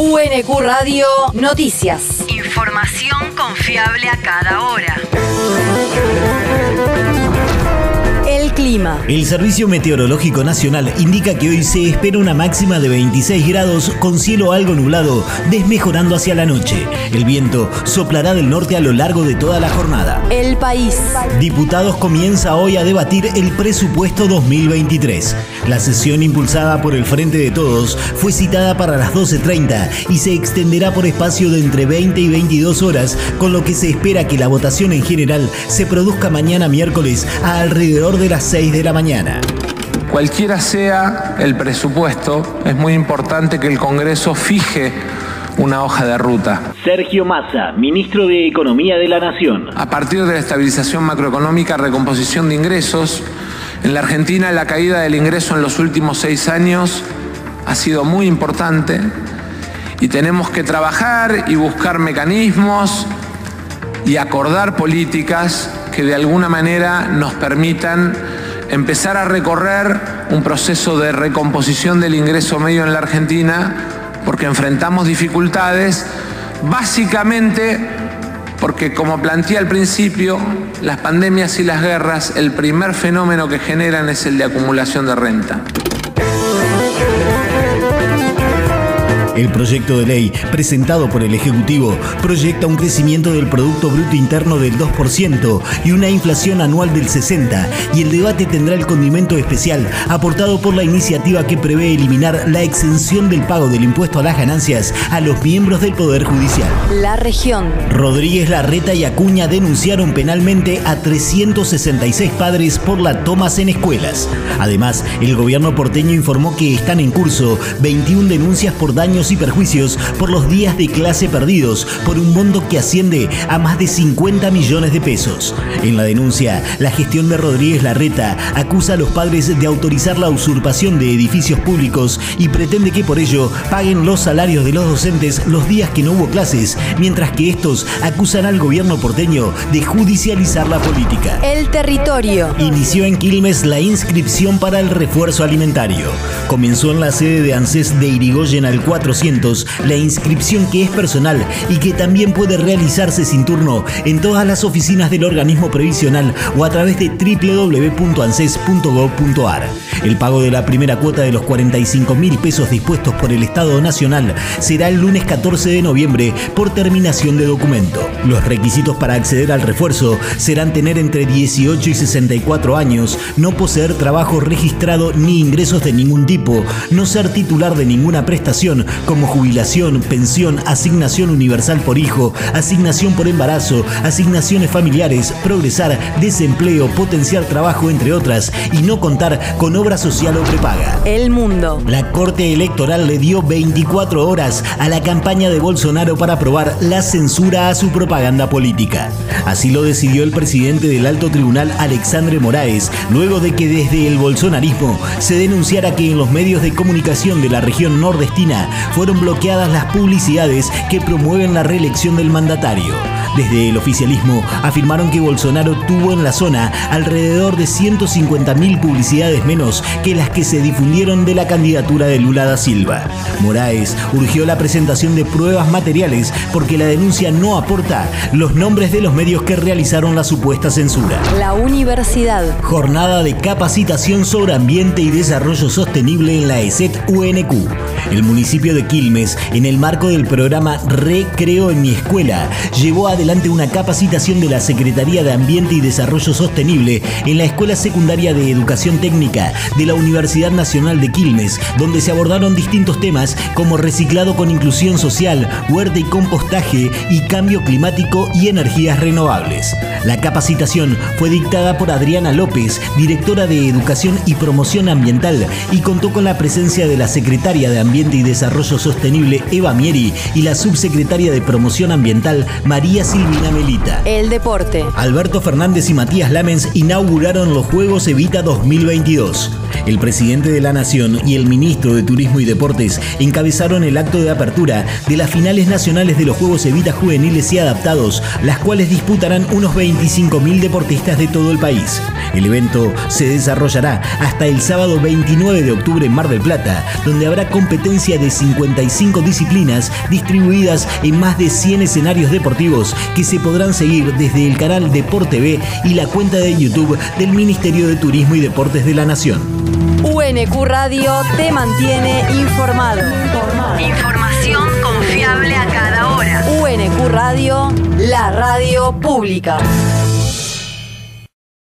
UNQ Radio Noticias. Información confiable a cada hora. El clima. El Servicio Meteorológico Nacional indica que hoy se espera una máxima de 26 grados con cielo algo nublado, desmejorando hacia la noche. El viento soplará del norte a lo largo de toda la jornada. El país. Diputados comienza hoy a debatir el presupuesto 2023. La sesión impulsada por el Frente de Todos fue citada para las 12.30 y se extenderá por espacio de entre 20 y 22 horas, con lo que se espera que la votación en general se produzca mañana miércoles a alrededor de las 6 de la mañana. Cualquiera sea el presupuesto, es muy importante que el Congreso fije una hoja de ruta. Sergio Massa, ministro de Economía de la Nación. A partir de la estabilización macroeconómica, recomposición de ingresos, en la Argentina la caída del ingreso en los últimos seis años ha sido muy importante y tenemos que trabajar y buscar mecanismos y acordar políticas que de alguna manera nos permitan empezar a recorrer un proceso de recomposición del ingreso medio en la Argentina porque enfrentamos dificultades básicamente porque como planteé al principio, las pandemias y las guerras, el primer fenómeno que generan es el de acumulación de renta. El proyecto de ley presentado por el Ejecutivo proyecta un crecimiento del Producto Bruto Interno del 2% y una inflación anual del 60%, y el debate tendrá el condimento especial aportado por la iniciativa que prevé eliminar la exención del pago del impuesto a las ganancias a los miembros del Poder Judicial. La región. Rodríguez Larreta y Acuña denunciaron penalmente a 366 padres por la tomas en escuelas. Además, el gobierno porteño informó que están en curso 21 denuncias por daños y perjuicios por los días de clase perdidos por un monto que asciende a más de 50 millones de pesos. En la denuncia, la gestión de Rodríguez Larreta acusa a los padres de autorizar la usurpación de edificios públicos y pretende que por ello paguen los salarios de los docentes los días que no hubo clases, mientras que estos acusan al gobierno porteño de judicializar la política. El territorio. Inició en Quilmes la inscripción para el refuerzo alimentario. Comenzó en la sede de ANSES de Irigoyen al 400 la inscripción que es personal y que también puede realizarse sin turno en todas las oficinas del organismo previsional o a través de www.anses.gov.ar. El pago de la primera cuota de los 45 mil pesos dispuestos por el Estado Nacional será el lunes 14 de noviembre por terminación de documento. Los requisitos para acceder al refuerzo serán tener entre 18 y 64 años, no poseer trabajo registrado ni ingresos de ningún tipo, no ser titular de ninguna prestación como jubilación, pensión, asignación universal por hijo, asignación por embarazo, asignaciones familiares, progresar, desempleo, potenciar trabajo, entre otras, y no contar con obra social o prepaga. El mundo. La Corte Electoral le dio 24 horas a la campaña de Bolsonaro para aprobar la censura a su propaganda política. Así lo decidió el presidente del alto tribunal Alexandre Moraes, luego de que desde el bolsonarismo se denunciara que en los medios de comunicación de la región nordestina fueron bloqueadas las publicidades que promueven la reelección del mandatario. Desde el oficialismo afirmaron que Bolsonaro tuvo en la zona alrededor de 150.000 publicidades menos que las que se difundieron de la candidatura de Lula da Silva. Moraes urgió la presentación de pruebas materiales porque la denuncia no aporta los nombres de los medios que realizaron la supuesta censura. La universidad. Jornada de capacitación sobre ambiente y desarrollo sostenible en la ESET UNQ. El municipio de Quilmes, en el marco del programa Recreo en mi escuela, llevó adelante una capacitación de la Secretaría de Ambiente y Desarrollo Sostenible en la Escuela Secundaria de Educación Técnica de la Universidad Nacional de Quilmes, donde se abordaron distintos temas como reciclado con inclusión social, huerta y compostaje y cambio climático y energías renovables. La capacitación fue dictada por Adriana López, directora de Educación y Promoción Ambiental, y contó con la presencia de la secretaria de Ambiente y Desarrollo Sostenible Eva Mieri y la subsecretaria de Promoción Ambiental María Silvina Melita. El deporte. Alberto Fernández y Matías Lamens inauguraron los Juegos Evita 2022. El presidente de la Nación y el ministro de Turismo y Deportes encabezaron el acto de apertura de las finales nacionales de los Juegos Evita Juveniles y Adaptados, las cuales disputarán unos 25.000 deportistas de todo el país. El evento se desarrollará hasta el sábado 29 de octubre en Mar del Plata, donde habrá competencia de 55 disciplinas distribuidas en más de 100 escenarios deportivos que se podrán seguir desde el canal Deport TV y la cuenta de YouTube del Ministerio de Turismo y Deportes de la Nación. UNQ Radio te mantiene informado. Información confiable a cada hora. UNQ Radio, la radio pública.